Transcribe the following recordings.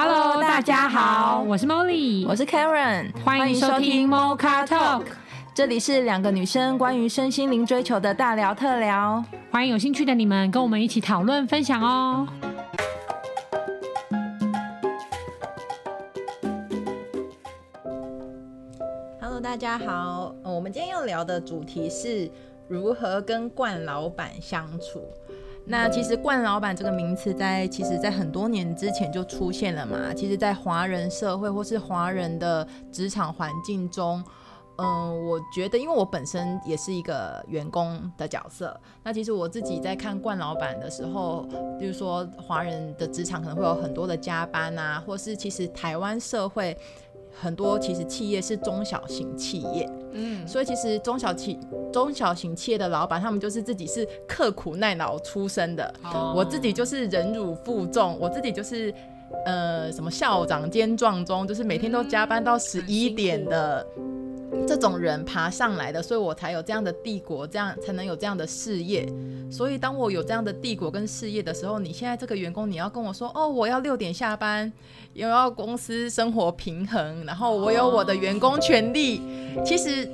Hello，大家好，我是 Molly，我是 Karen，欢迎收听 Mocha Talk，这里是两个女生关于身心灵追求的大聊特聊，欢迎有兴趣的你们跟我们一起讨论分享哦。Hello，大家好，我们今天要聊的主题是如何跟冠老板相处。那其实“冠老板”这个名词在其实，在很多年之前就出现了嘛。其实，在华人社会或是华人的职场环境中，嗯、我觉得，因为我本身也是一个员工的角色，那其实我自己在看“冠老板”的时候，比如说华人的职场可能会有很多的加班啊，或是其实台湾社会。很多其实企业是中小型企业，嗯，所以其实中小企中小型企业的老板，他们就是自己是刻苦耐劳出身的。哦，我自己就是忍辱负重，我自己就是呃什么校长兼壮中，就是每天都加班到十一点的。这种人爬上来的，所以我才有这样的帝国，这样才能有这样的事业。所以当我有这样的帝国跟事业的时候，你现在这个员工，你要跟我说，哦，我要六点下班，又要公司生活平衡，然后我有我的员工权利。其实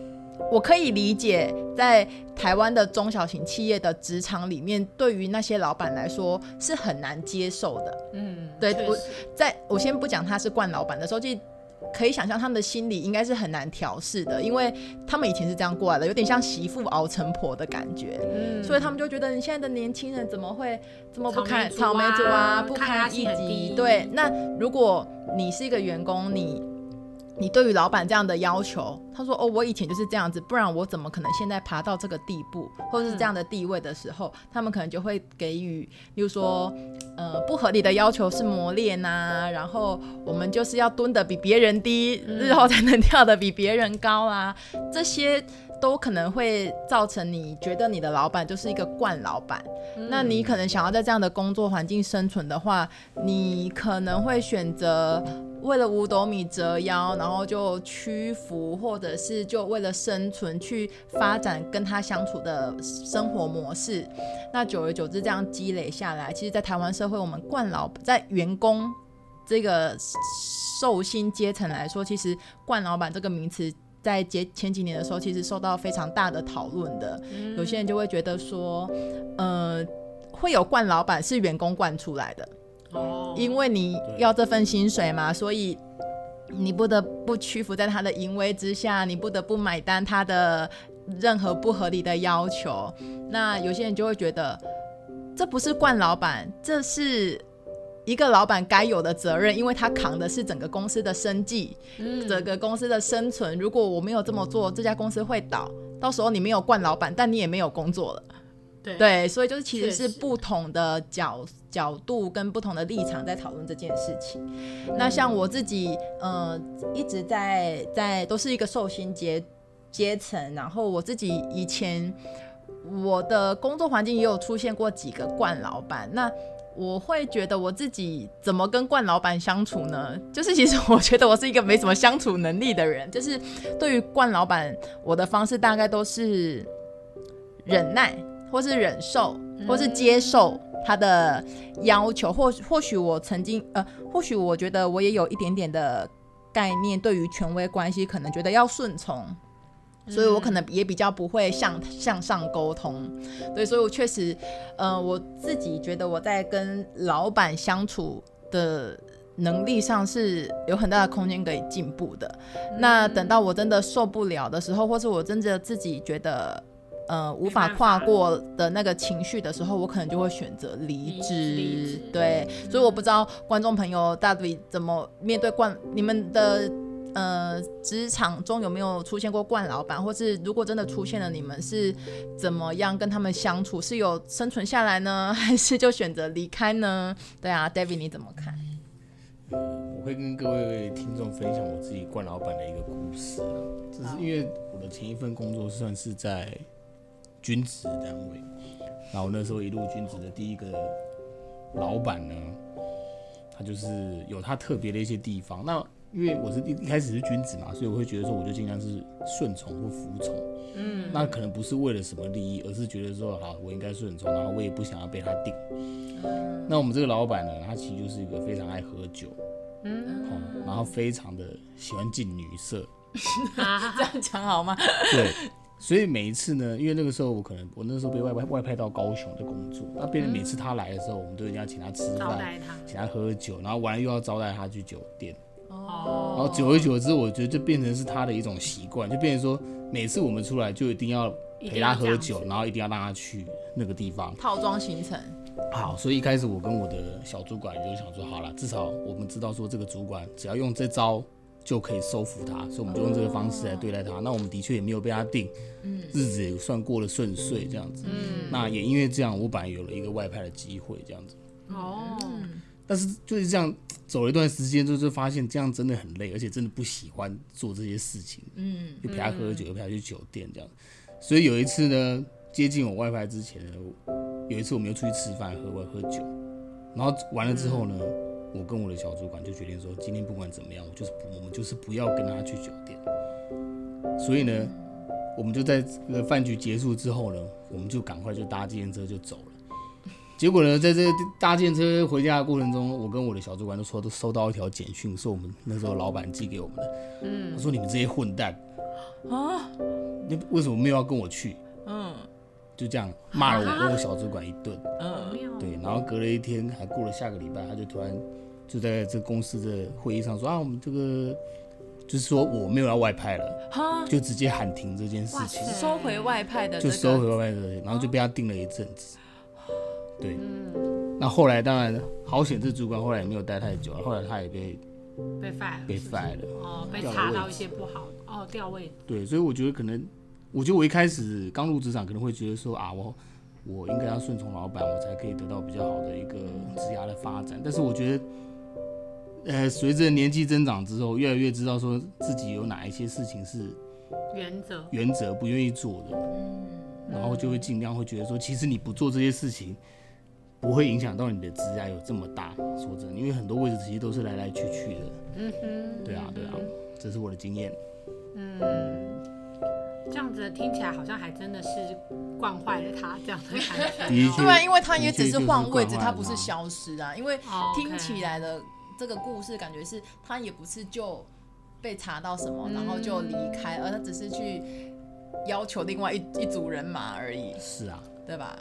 我可以理解，在台湾的中小型企业的职场里面，对于那些老板来说是很难接受的。嗯，对，我在我先不讲他是惯老板的时候，就。可以想象他们的心理应该是很难调试的，因为他们以前是这样过来的，有点像媳妇熬成婆的感觉，嗯，所以他们就觉得你现在的年轻人怎么会这么不堪草莓族啊，啊，不堪一击？对，那如果你是一个员工，你。你对于老板这样的要求，他说：“哦，我以前就是这样子，不然我怎么可能现在爬到这个地步，或者是这样的地位的时候，他们可能就会给予，比如说，呃，不合理的要求是磨练呐、啊，然后我们就是要蹲得比别人低，日后才能跳得比别人高啊，这些都可能会造成你觉得你的老板就是一个惯老板。那你可能想要在这样的工作环境生存的话，你可能会选择。”为了五斗米折腰，然后就屈服，或者是就为了生存去发展跟他相处的生活模式。那久而久之，这样积累下来，其实，在台湾社会，我们惯老在员工这个受薪阶层来说，其实“惯老板”这个名词在前前几年的时候，其实受到非常大的讨论的。有些人就会觉得说，呃，会有惯老板是员工惯出来的。哦因为你要这份薪水嘛，所以你不得不屈服在他的淫威之下，你不得不买单他的任何不合理的要求。那有些人就会觉得，这不是惯老板，这是一个老板该有的责任，因为他扛的是整个公司的生计，整个公司的生存。如果我没有这么做，这家公司会倒，到时候你没有惯老板，但你也没有工作了。对，对，所以就是其实是不同的角角度跟不同的立场在讨论这件事情。那像我自己，呃，一直在在都是一个受薪阶阶层，然后我自己以前我的工作环境也有出现过几个惯老板。那我会觉得我自己怎么跟冠老板相处呢？就是其实 我觉得我是一个没什么相处能力的人，就是对于冠老板，我的方式大概都是忍耐。或是忍受，或是接受他的要求，或或许我曾经，呃，或许我觉得我也有一点点的概念，对于权威关系，可能觉得要顺从，所以我可能也比较不会向向上沟通，对，所以我确实，呃，我自己觉得我在跟老板相处的能力上是有很大的空间可以进步的。那等到我真的受不了的时候，或是我真的自己觉得。呃，无法跨过的那个情绪的时候，我可能就会选择离职。对，所以我不知道观众朋友到底怎么面对惯你们的呃职场中有没有出现过惯老板，或是如果真的出现了，你们是怎么样跟他们相处？是有生存下来呢，还是就选择离开呢？对啊，David 你怎么看？我会跟各位听众分享我自己惯老板的一个故事，只是因为我的前一份工作算是在。军职单位，然后那时候一路军职的第一个老板呢，他就是有他特别的一些地方。那因为我是一一开始是君子嘛，所以我会觉得说，我就尽量是顺从或服从。嗯，那可能不是为了什么利益，而是觉得说，好，我应该顺从，然后我也不想要被他定。那我们这个老板呢，他其实就是一个非常爱喝酒，嗯，哦，然后非常的喜欢进女色，这样讲好吗？对，所以每一次呢，因为那个时候我可能我那时候被外外外派到高雄的工作，那变成每次他来的时候，我们都一定要请他吃饭，请他喝酒，然后完了又要招待他去酒店。哦，然后久而久之，我觉得就变成是他的一种习惯，就变成说每次我们出来就一定要陪他喝酒，然后一定要让他去那个地方套装行程。好，所以一开始我跟我的小主管就想说，好了，至少我们知道说这个主管只要用这招就可以收服他，所以我们就用这个方式来对待他。那我们的确也没有被他定，日子也算过得顺遂这样子。嗯，那也因为这样，我本来有了一个外派的机会这样子。哦，但是就是这样走了一段时间就发现这样真的很累，而且真的不喜欢做这些事情。嗯，就陪他喝酒，又陪他去酒店这样。所以有一次呢，接近我外派之前呢，有一次我们又出去吃饭、喝喝喝酒，然后完了之后呢，我跟我的小主管就决定说，今天不管怎么样，我就是不，我们就是不要跟他去酒店。所以呢，我们就在这个饭局结束之后呢，我们就赶快就搭计程车就走了。结果呢，在这个搭电车回家的过程中，我跟我的小主管都说都收到一条简讯，是我们那时候老板寄给我们的。嗯，他说你们这些混蛋。啊，你为什么没有要跟我去？嗯，就这样骂了我跟我小主管一顿。嗯，对，然后隔了一天，还过了下个礼拜，他就突然就在这公司的会议上说啊，我们这个就是说我没有要外派了，就直接喊停这件事情，收回外派的，就收回外派的，然后就被他定了一阵子。对，那后来当然好险，这主管后来也没有待太久，后来他也被被 fire 被 fire 了，哦，被查到一些不好哦，调位。对，所以我觉得可能，我觉得我一开始刚入职场可能会觉得说啊，我我应该要顺从老板，我才可以得到比较好的一个职涯的发展。但是我觉得，呃，随着年纪增长之后，越来越知道说自己有哪一些事情是原则。原则不愿意做的，然后就会尽量会觉得说，其实你不做这些事情。不会影响到你的职涯有这么大，说真的，因为很多位置其实都是来来去去的。嗯哼，对啊，对啊，这是我的经验。嗯，这样子听起来好像还真的是惯坏了他这样的感觉。对啊，因为他也只是换位置，他不是消失啊。因为听起来的这个故事感觉是他也不是就被查到什么，然后就离开，而他只是去要求另外一一组人马而已。是啊，对吧？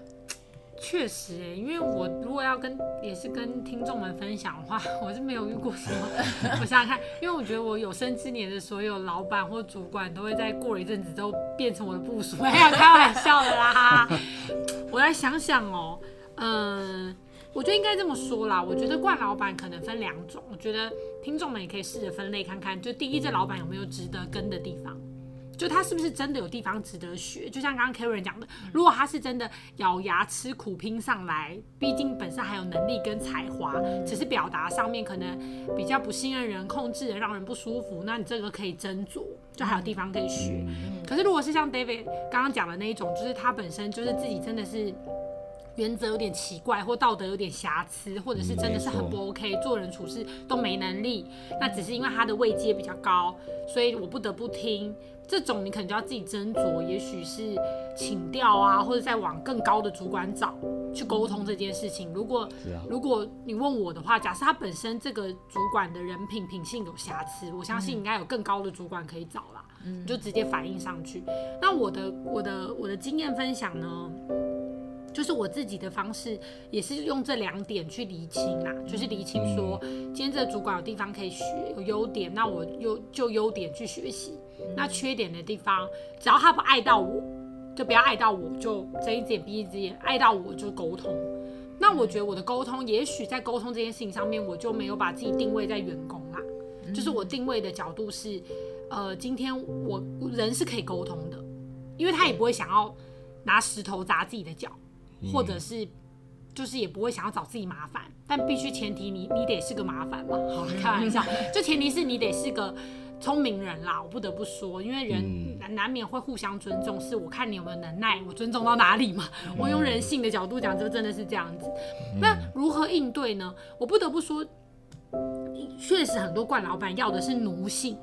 确实哎，因为我如果要跟也是跟听众们分享的话，我是没有遇过什么。我想想看，因为我觉得我有生之年的所有老板或主管都会在过了一阵子之后变成我的部属。没有开玩笑的啦。我来想想哦，嗯，我觉得应该这么说啦。我觉得惯老板可能分两种，我觉得听众们也可以试着分类看看。就第一，这老板有没有值得跟的地方。就他是不是真的有地方值得学？就像刚刚 Karen 讲的，如果他是真的咬牙吃苦拼上来，毕竟本身还有能力跟才华，只是表达上面可能比较不信任人、控制人，让人不舒服，那你这个可以斟酌，就还有地方可以学。可是如果是像 David 刚刚讲的那一种，就是他本身就是自己真的是原则有点奇怪，或道德有点瑕疵，或者是真的是很不 OK，做人处事都没能力，那只是因为他的位阶比较高，所以我不得不听。这种你可能就要自己斟酌，也许是请调啊，或者再往更高的主管找去沟通这件事情。如果、啊、如果你问我的话，假设他本身这个主管的人品品性有瑕疵，我相信应该有更高的主管可以找啦，嗯、你就直接反映上去。那我的我的我的经验分享呢，就是我自己的方式也是用这两点去厘清啦，就是厘清说，今天这个主管有地方可以学，有优点，那我优就优点去学习。那缺点的地方，只要他不爱到我，就不要爱到我，就睁一只眼闭一只眼，爱到我就沟通。那我觉得我的沟通，也许在沟通这件事情上面，我就没有把自己定位在员工啦，就是我定位的角度是，呃，今天我人是可以沟通的，因为他也不会想要拿石头砸自己的脚，或者是就是也不会想要找自己麻烦，但必须前提你你得是个麻烦嘛，好，开玩笑，就前提是你得是个。聪明人啦，我不得不说，因为人难难免会互相尊重，是我看你有没有能耐，我尊重到哪里嘛。我用人性的角度讲，就真的是这样子。那如何应对呢？我不得不说，确实很多惯老板要的是奴性，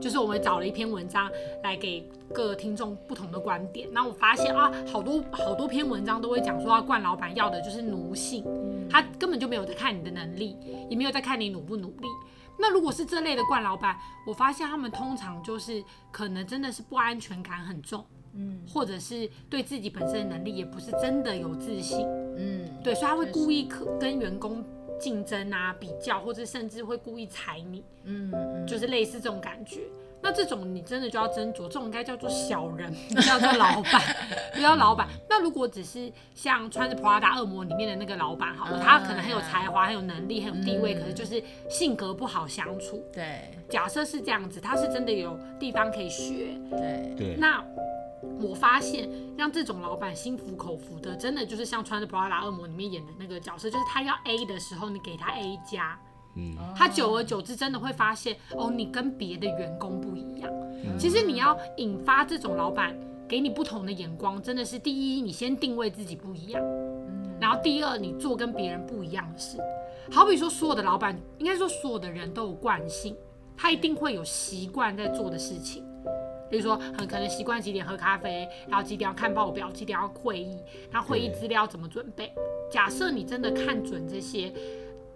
就是我们找了一篇文章来给各听众不同的观点。那我发现啊，好多好多篇文章都会讲说，冠老板要的就是奴性，他根本就没有在看你的能力，也没有在看你努不努力。那如果是这类的冠老板，我发现他们通常就是可能真的是不安全感很重，嗯，或者是对自己本身的能力也不是真的有自信，嗯，对，所以他会故意可跟员工竞争啊、比较，或者甚至会故意踩你，嗯，就是类似这种感觉。那这种你真的就要斟酌，这种应该叫做小人，不叫做老板，不叫老板。那如果只是像穿着 Prada 恶魔里面的那个老板，好了，他可能很有才华、很有能力、很有地位，可是就是性格不好相处。对，假设是这样子，他是真的有地方可以学。对对。那我发现让这种老板心服口服的，真的就是像穿着 Prada 恶魔里面演的那个角色，就是他要 A 的时候，你给他 A 加。嗯，他久而久之真的会发现，哦，你跟别的员工不一样。嗯、其实你要引发这种老板给你不同的眼光，真的是第一，你先定位自己不一样。嗯，然后第二，你做跟别人不一样的事。好比说，所有的老板，应该说所有的人都有惯性，他一定会有习惯在做的事情。比如说，很可能习惯几点喝咖啡，然后几点要看报表，几点要会议，然后会议资料怎么准备。假设你真的看准这些。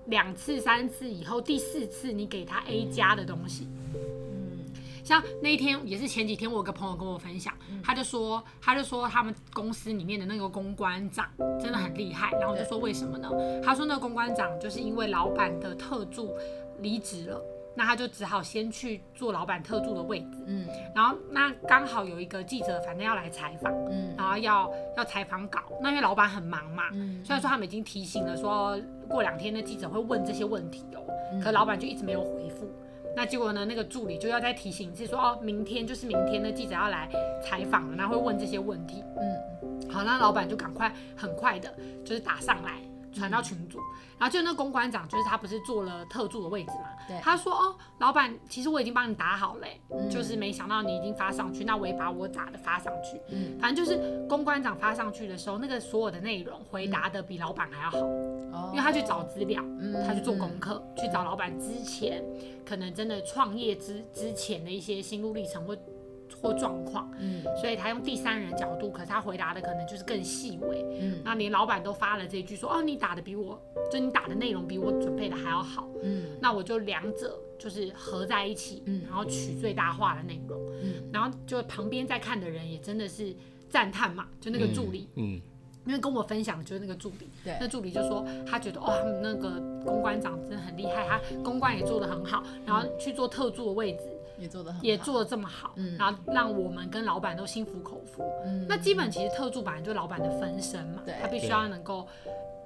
两次、三次以后，第四次你给他 A 加的东西，嗯，像那一天也是前几天，我有个朋友跟我分享，他就说，他就说他们公司里面的那个公关长真的很厉害，然后我就说为什么呢？他说那个公关长就是因为老板的特助离职了。那他就只好先去做老板特助的位置，嗯，然后那刚好有一个记者，反正要来采访，嗯，然后要要采访稿，那因为老板很忙嘛，嗯，虽然说他们已经提醒了，说过两天的记者会问这些问题哦，嗯，可老板就一直没有回复，那结果呢，那个助理就要再提醒一次，说哦，明天就是明天的记者要来采访了，然后会问这些问题，嗯，好，那老板就赶快很快的，就是打上来。传到群组，然后就那公关长，就是他不是做了特助的位置嘛？对。他说：“哦，老板，其实我已经帮你打好了，嗯，就是没想到你已经发上去，那我也把我打的发上去。嗯，反正就是公关长发上去的时候，那个所有的内容回答的比老板还要好，哦，因为他去找资料，嗯，他去做功课，嗯，去找老板之前可能真的创业之之前的一些心路历程或。”或状况，嗯，所以他用第三人的角度，可是他回答的可能就是更细微，嗯，那连老板都发了这一句说，哦，你打的比我，就你打的内容比我准备的还要好，嗯，那我就两者就是合在一起，嗯，然后取最大化的内容，嗯，然后就旁边在看的人也真的是赞叹嘛，就那个助理，嗯，嗯，因为跟我分享的就是那个助理，对，那助理就说他觉得哦，他们那个公关长真的很厉害，他公关也做得很好，然后去做特助的位置。也做得也做的这么好，嗯，然后让我们跟老板都心服口服，嗯，那基本其实特助本来就是老板的分身嘛，对，他必须要能够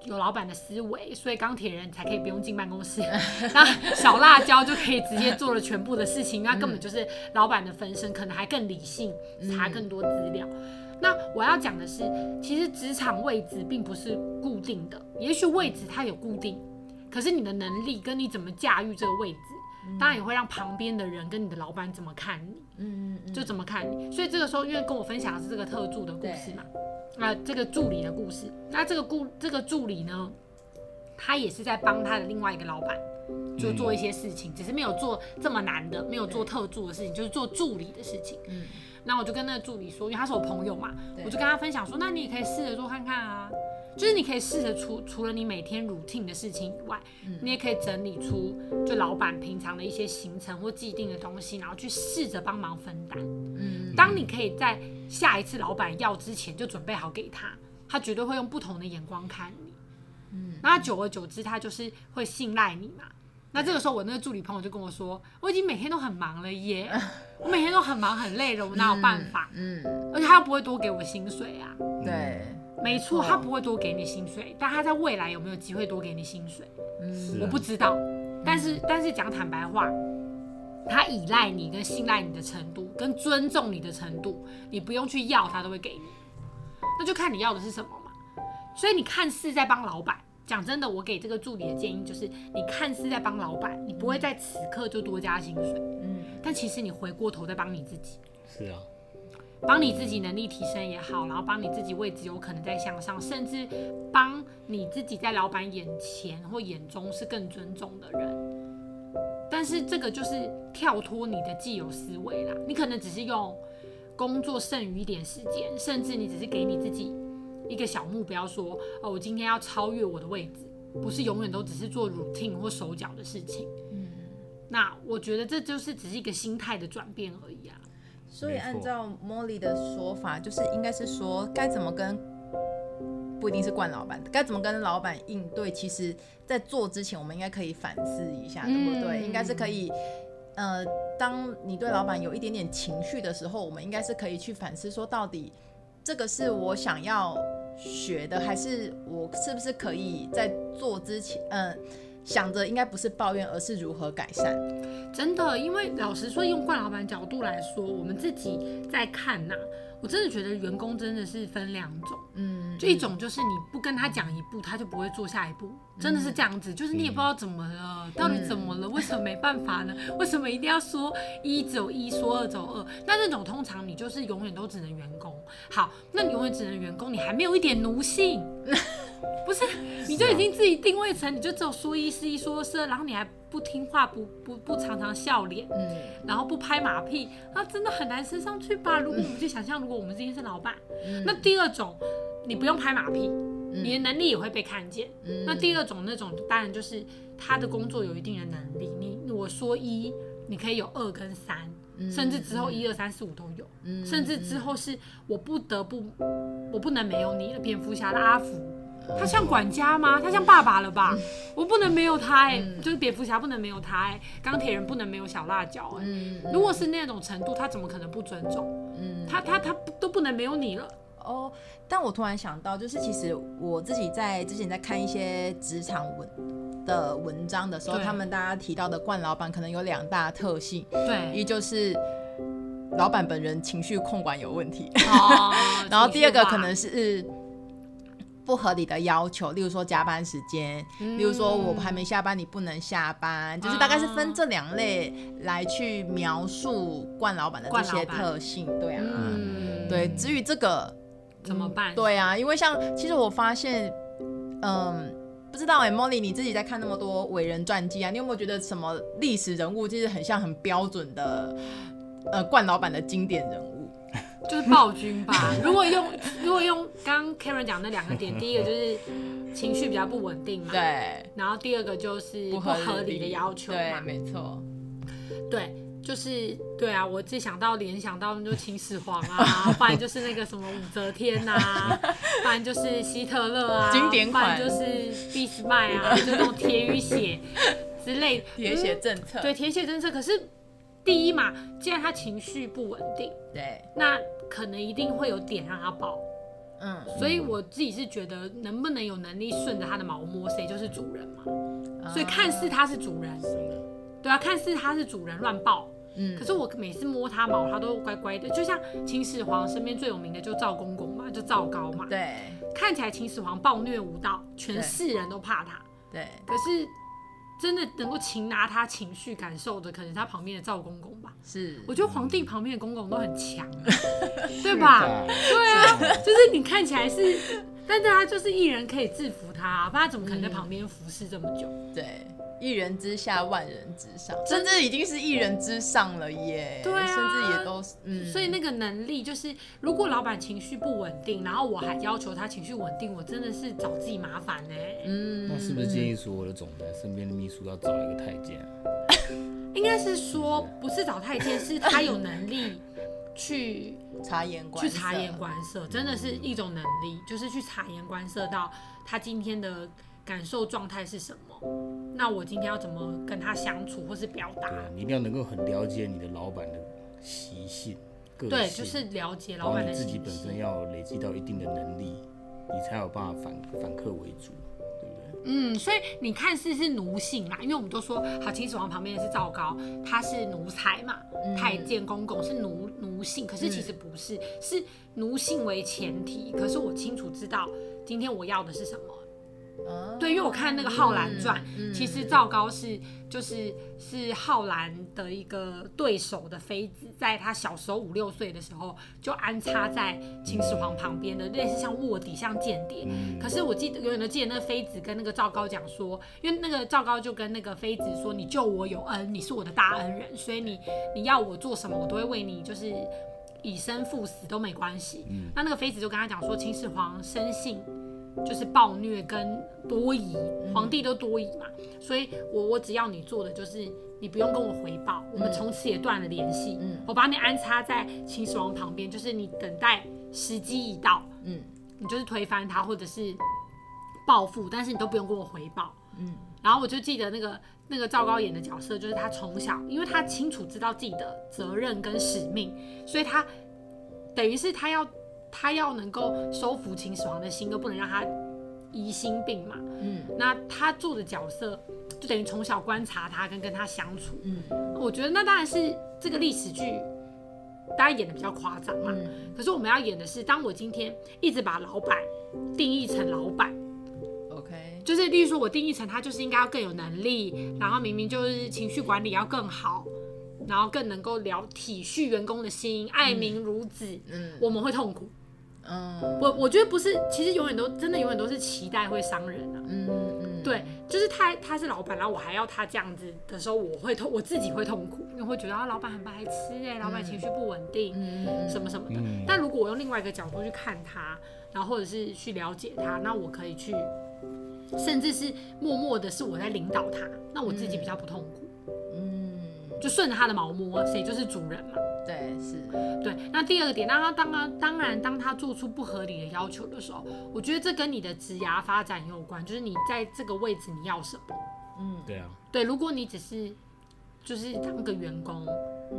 有老板的思维，所以钢铁人才可以不用进办公室，那小辣椒就可以直接做了全部的事情，那根本就是老板的分身，可能还更理性，查更多资料。那我要讲的是，其实职场位置并不是固定的，也许位置它有固定，可是你的能力跟你怎么驾驭这个位置。当然也会让旁边的人跟你的老板怎么看你，嗯，就怎么看你。所以这个时候，因为跟我分享的是这个特助的故事嘛，啊，这个助理的故事。那这个故这个助理呢，他也是在帮他的另外一个老板，就做一些事情，只是没有做这么难的，没有做特助的事情，就是做助理的事情。嗯，那我就跟那个助理说，因为他是我朋友嘛，我就跟他分享说，那你也可以试着做看看啊。就是你可以试着除除了你每天 routine 的事情以外，嗯，你也可以整理出就老板平常的一些行程或既定的东西，然后去试着帮忙分担。嗯，当你可以在下一次老板要之前就准备好给他，他绝对会用不同的眼光看你。嗯，那久而久之，他就是会信赖你嘛。那这个时候，我那个助理朋友就跟我说，我已经每天都很忙了耶，我每天都很忙很累了，我哪有办法？嗯，嗯，而且他又不会多给我薪水啊。对。没错，他不会多给你薪水，但他在未来有没有机会多给你薪水？嗯，我不知道。但是，但是讲坦白话，他依赖你跟信赖你的程度，跟尊重你的程度，你不用去要，他都会给你。那就看你要的是什么嘛。所以你看似在帮老板，讲真的，我给这个助理的建议就是，你看似在帮老板，你不会在此刻就多加薪水。嗯，但其实你回过头在帮你自己。是啊。帮你自己能力提升也好，然后帮你自己位置有可能在向上，甚至帮你自己在老板眼前或眼中是更尊重的人。但是这个就是跳脱你的既有思维啦，你可能只是用工作剩余一点时间，甚至你只是给你自己一个小目标，说哦，我今天要超越我的位置，不是永远都只是做 routine 或手脚的事情。那我觉得这就是只是一个心态的转变而已啊。所以按照 Molly 的说法，就是应该是说该怎么跟，不一定是惯老板，该怎么跟老板应对？其实，在做之前，我们应该可以反思一下，对不对？嗯、应该是可以，呃，当你对老板有一点点情绪的时候，我们应该是可以去反思，说到底这个是我想要学的，还是我是不是可以在做之前，嗯、呃。想着应该不是抱怨，而是如何改善。真的，因为老实说，用冠老板角度来说，我们自己在看呐、啊，我真的觉得员工真的是分两种，嗯，就一种就是你不跟他讲一步，他就不会做下一步，真的是这样子，就是你也不知道怎么了，嗯、到底怎么了，为什么没办法呢？为什么一定要说一走一，说二走二？那这种通常你就是永远都只能员工。好，那你永远只能员工，你还没有一点奴性。不是，你就已经自己定位成，你就只有说一是一，说是二，然后你还不听话，不不不常常笑脸，嗯，然后不拍马屁，那真的很难升上去吧？如果我们去想象，如果我们今天是老板，嗯，那第二种，你不用拍马屁，嗯，你的能力也会被看见。嗯，那第二种那种，当然就是他的工作有一定的能力，你我说一，你可以有二跟三，嗯，甚至之后一二三四五都有，嗯，甚至之后是我不得不，我不能没有你了，蝙蝠侠的阿福。他像管家吗？他像爸爸了吧？我不能没有他哎、欸，嗯、就是蝙蝠侠不能没有他哎、欸，钢铁人不能没有小辣椒哎、欸。嗯嗯、如果是那种程度，他怎么可能不尊重？嗯，他他他都不能没有你了哦。但我突然想到，就是其实我自己在之前在看一些职场文的文章的时候，他们大家提到的冠老板可能有两大特性，对，一就是老板本人情绪控管有问题，哦、然后第二个可能是。不合理的要求，例如说加班时间，嗯、例如说我还没下班，你不能下班，嗯、就是大概是分这两类来去描述冠老板的这些特性，对啊，嗯、对。至于这个怎么办？对啊，因为像其实我发现，嗯，不知道哎、欸，Molly 你自己在看那么多伟人传记啊，你有没有觉得什么历史人物就是很像很标准的呃冠老板的经典人物？就是暴君吧。如果用如果用刚刚 Karen 讲那两个点，第一个就是情绪比较不稳定嘛，对。然后第二个就是不合理的要求嘛，对，没错。对，就是对啊，我自己想到联想到就秦始皇啊，不然就是那个什么武则天呐、啊，不然就是希特勒啊，经典款，不然就是俾斯麦啊，就那种铁与血之类铁血政策，对，铁血政策。可是第一嘛，既然他情绪不稳定，对，那。可能一定会有点让他爆，嗯，所以我自己是觉得能不能有能力顺着他的毛摸，谁就是主人嘛。嗯、所以看似他是主人，对啊，看似他是主人乱抱，嗯，可是我每次摸它毛，它都乖乖的，就像秦始皇身边最有名的就赵公公嘛，就赵高嘛，对，看起来秦始皇暴虐无道，全世人都怕他，对，可是。真的能够擒拿他情绪感受的，可能是他旁边的赵公公吧。是，我觉得皇帝旁边的公公都很强，对吧？对啊，就是你看起来是，但是他就是一人可以制服他，不然他怎么可能在旁边服侍这么久？嗯、对。一人之下，万人之上，甚至已经是一人之上了耶。对啊，甚至也都是，嗯。所以那个能力就是，如果老板情绪不稳定，然后我还要求他情绪稳定，我真的是找自己麻烦呢。嗯。那是不是建议所有的总裁身边的秘书要找一个太监？应该是说，不是找太监，是他有能力去 察言观去察言观色，真的是一种能力，就是去察言观色到他今天的。感受状态是什么？那我今天要怎么跟他相处，或是表达？对，你一定要能够很了解你的老板的习性、个性。对，就是了解老板的习性。自己本身要累积到一定的能力，你才有办法反反客为主，对不对？嗯，所以你看似是奴性嘛，因为我们都说，好，秦始皇旁边的是赵高，他是奴才嘛，嗯、太监公公是奴奴性，可是其实不是，嗯、是奴性为前提。可是我清楚知道，今天我要的是什么。对，因为我看那个浩然传，其实赵高是就是是浩然的一个对手的妃子，在他小时候五六岁的时候就安插在秦始皇旁边的，类似像卧底，像间谍。嗯、可是我记得永远都记得那个妃子跟那个赵高讲说，因为那个赵高就跟那个妃子说，你救我有恩，你是我的大恩人，所以你你要我做什么，我都会为你，就是以身赴死都没关系。嗯、那那个妃子就跟他讲说，秦始皇生性。就是暴虐跟多疑，皇帝都多疑嘛，所以我我只要你做的就是你不用跟我回报，我们从此也断了联系。嗯，我把你安插在秦始皇旁边，就是你等待时机一到，嗯，你就是推翻他或者是报复，但是你都不用跟我回报。嗯，然后我就记得那个那个赵高演的角色，就是他从小，因为他清楚知道自己的责任跟使命，所以他等于是他要他要能够收服秦始皇的心，都不能让他疑心病嘛。嗯，那他做的角色。就等于从小观察他跟跟他相处，嗯，我觉得那当然是这个历史剧，大家演的比较夸张嘛。嗯、可是我们要演的是，当我今天一直把老板定义成老板，OK，就是例如说我定义成他就是应该要更有能力，然后明明就是情绪管理要更好，然后更能够了体恤员工的心，爱民如子，嗯，我们会痛苦。嗯，我我觉得不是，其实永远都真的永远都是期待会伤人啊。嗯嗯，对，就是他他是老板，然后我还要他这样子的时候，我会痛，我自己会痛苦，因为会觉得啊，老板很白痴哎，老板情绪不稳定，嗯、什么什么的。嗯、但如果我用另外一个角度去看他，然后或者是去了解他，那我可以去，甚至是默默的是我在领导他，那我自己比较不痛苦。嗯，就顺着他的毛摸，谁就是主人嘛。对，是，对。那第二个点，那他当然当然，当他做出不合理的要求的时候，我觉得这跟你的职涯发展有关，就是你在这个位置你要什么。嗯，对啊。对，如果你只是就是当个员工，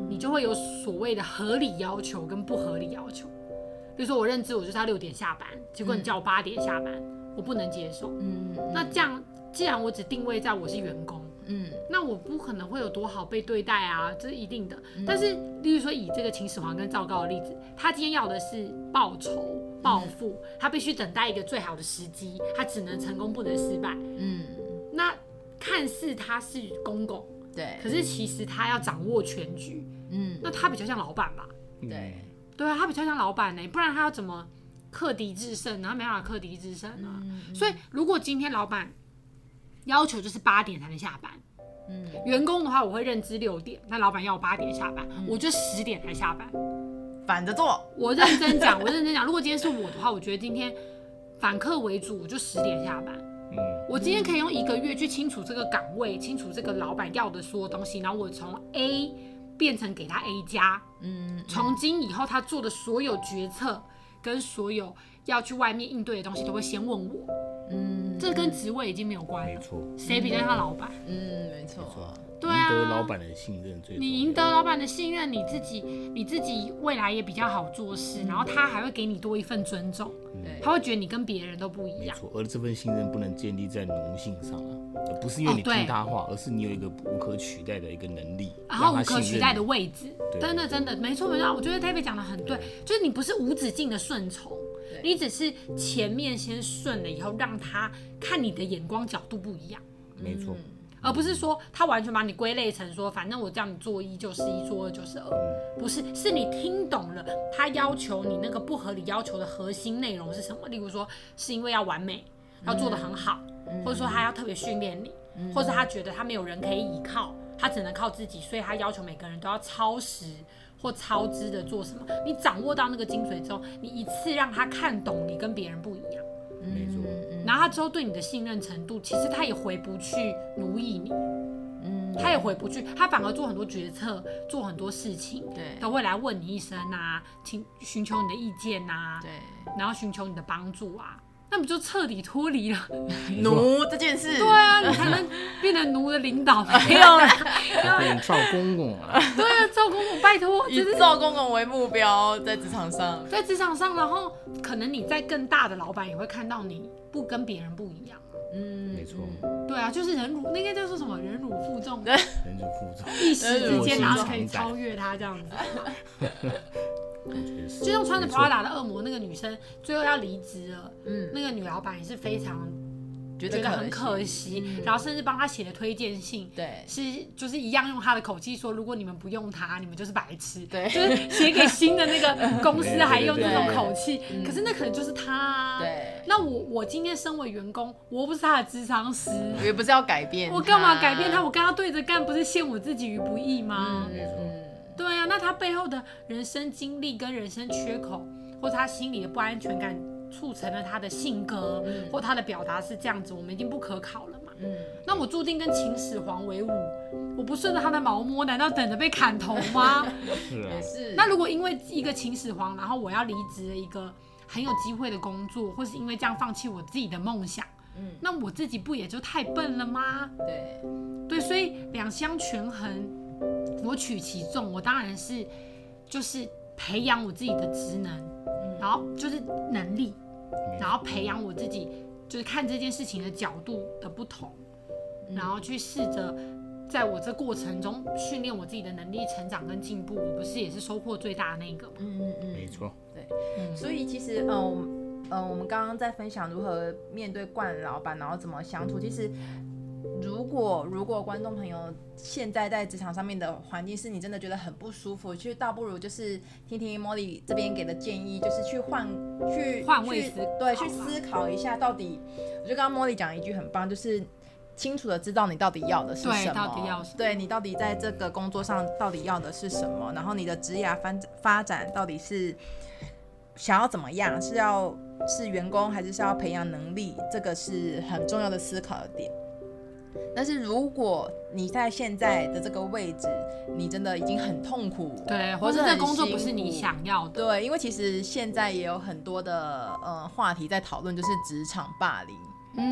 你就会有所谓的合理要求跟不合理要求。比如说我认知我就是要六点下班，结果你叫我八点下班，我不能接受。嗯，那这样既然我只定位在我是员工。嗯，那我不可能会有多好被对待啊，这是一定的。嗯、但是，例如说以这个秦始皇跟赵高的例子，他今天要的是报仇、报复，嗯、他必须等待一个最好的时机，他只能成功不能失败。嗯，那看似他是公公，对，可是其实他要掌握全局。嗯，那他比较像老板吧？对，对啊，他比较像老板呢，不然他要怎么克敌制胜？然后没办法克敌制胜啊。所以，如果今天老板。要求就是八点才能下班，嗯，员工的话我会认知六点，那老板要我八点下班，嗯、我就十点才下班，反着做。我认真讲，我认真讲，如果今天是我的话，我觉得今天反客为主，我就十点下班。嗯，我今天可以用一个月去清楚这个岗位，清楚这个老板要的所有东西，然后我从 A 变成给他 A 加，嗯，从今以后他做的所有决策跟所有要去外面应对的东西都会先问我。嗯，这跟职位已经没有关系。没错，谁比较像老板？嗯，没错。对啊，赢得老板的信任最。你赢得老板的信任，你自己你自己未来也比较好做事，然后他还会给你多一份尊重，他会觉得你跟别人都不一样。没错，而这份信任不能建立在奴性上啊，而不是因为你听他话，而是你有一个无可取代的一个能力，然后无可取代的位置。真的真的，没错没错，我觉得 David 讲的很对，就是你不是无止境的顺从。你只是前面先顺了以后，让他看你的眼光角度不一样，没错，而不是说他完全把你归类成说，反正我叫你做一就是一，做二就是二，不是，是你听懂了他要求你那个不合理要求的核心内容是什么？例如说，是因为要完美，要做得很好，或者说他要特别训练你，或者他觉得他没有人可以依靠，他只能靠自己，所以他要求每个人都要超时。或超支的做什么？你掌握到那个精髓之后，你一次让他看懂你跟别人不一样，没错。然后他之后对你的信任程度，其实他也回不去奴役你，嗯，他也回不去，他反而做很多决策，做很多事情，对，都会来问你一声啊，请寻求你的意见呐，对，然后寻求你的帮助啊。那不就彻底脱离了奴这件事？对啊，你才能变成奴的领导。没有啦，变赵公公啊。对啊，赵公公，拜托，以赵公公为目标，在职场上，在职场上，然后可能你在更大的老板也会看到你不跟别人不一样。嗯，没错。对啊，就是忍辱，那个叫做什么？忍辱负重。忍辱负重。一时之间，然后可以超越他这样子。就像穿着 Prada 的恶魔那个女生，最后要离职了。嗯，那个女老板也是非常觉得很可惜，然后甚至帮他写了推荐信。对，是就是一样用他的口气说，如果你们不用他，你们就是白痴。对，就是写给新的那个公司 还用这种口气。可是那可能就是他。对。那我我今天身为员工，我不是他的智商师，我也不是要改变。我干嘛改变他？我跟他对着干，不是陷我自己于不义吗？嗯。对啊，那他背后的人生经历跟人生缺口，或者他心里的不安全感，促成了他的性格，嗯、或他的表达是这样子，我们已经不可考了嘛。嗯，那我注定跟秦始皇为伍，我不顺着他的毛摸，难道等着被砍头吗？是啊，也是。那如果因为一个秦始皇，然后我要离职了一个很有机会的工作，或是因为这样放弃我自己的梦想，嗯，那我自己不也就太笨了吗？对，对，所以两相权衡，我取其重，我当然是就是培养我自己的职能，嗯，然后就是能力，然后培养我自己。就是看这件事情的角度的不同，然后去试着在我这过程中训练我自己的能力、成长跟进步，我不是也是收获最大的那个吗？嗯嗯嗯，没错。对，嗯，所以其实，嗯嗯，我们刚刚在分享如何面对惯老板，然后怎么相处，其实。如果如果观众朋友现在在职场上面的环境是你真的觉得很不舒服，其实倒不如就是听听 Molly 这边给的建议，就是去换去换位思对，去思考一下到底。我觉得刚刚 Molly 讲一句很棒，就是清楚的知道你到底要的是什么，对，到底要什么，对你到底在这个工作上到底要的是什么，然后你的职业发发展到底是想要怎么样，是要是员工还是是要培养能力，这个是很重要的思考的点。但是如果你在现在的这个位置，你真的已经很痛苦，对，或者这工作不是你想要的，对，因为其实现在也有很多的呃话题在讨论，就是职场霸凌。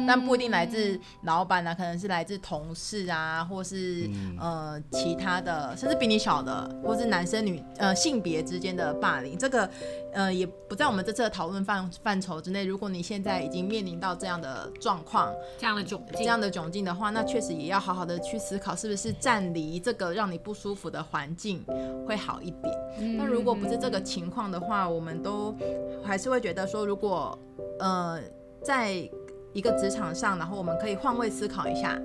但不一定来自老板啊，可能是来自同事啊，或是呃其他的，甚至比你小的，或是男生女呃性别之间的霸凌，这个呃也不在我们这次的讨论范范畴之内。如果你现在已经面临到这样的状况，这样的窘境，这样的窘境的话，那确实也要好好的去思考，是不是暂离这个让你不舒服的环境会好一点。那如果不是这个情况的话，我们都还是会觉得说，如果呃在。一个职场上，然后我们可以换位思考一下，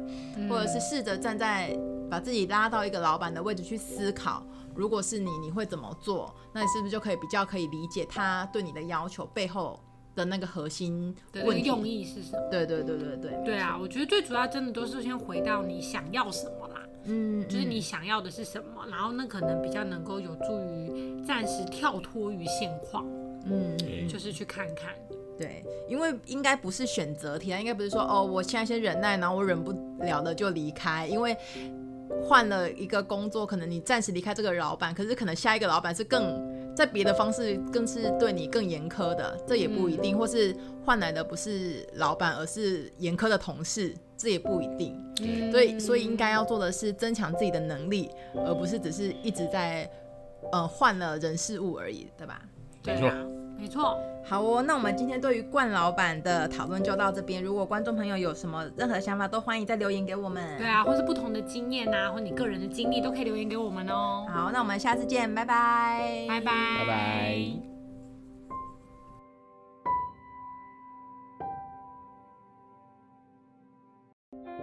或者是试着站在把自己拉到一个老板的位置去思考，如果是你，你会怎么做？那你是不是就可以比较可以理解他对你的要求背后的那个核心问用意是什么？对对对对对。对啊，我觉得最主要真的都是先回到你想要什么啦，嗯，就是你想要的是什么，然后那可能比较能够有助于暂时跳脱于现况，嗯，就是去看看。对，因为应该不是选择题啊，应该不是说哦，我现在先忍耐，然后我忍不了了就离开。因为换了一个工作，可能你暂时离开这个老板，可是可能下一个老板是更在别的方式更是对你更严苛的，这也不一定。嗯、或是换来的不是老板，而是严苛的同事，这也不一定。嗯、所以，所以应该要做的是增强自己的能力，而不是只是一直在呃换了人事物而已，对吧？对啊。没错，好哦，那我们今天对于冠老板的讨论就到这边。如果观众朋友有什么任何想法，都欢迎再留言给我们。对啊，或是不同的经验啊，或你个人的经历，都可以留言给我们哦。好，那我们下次见，拜拜，拜拜，拜拜。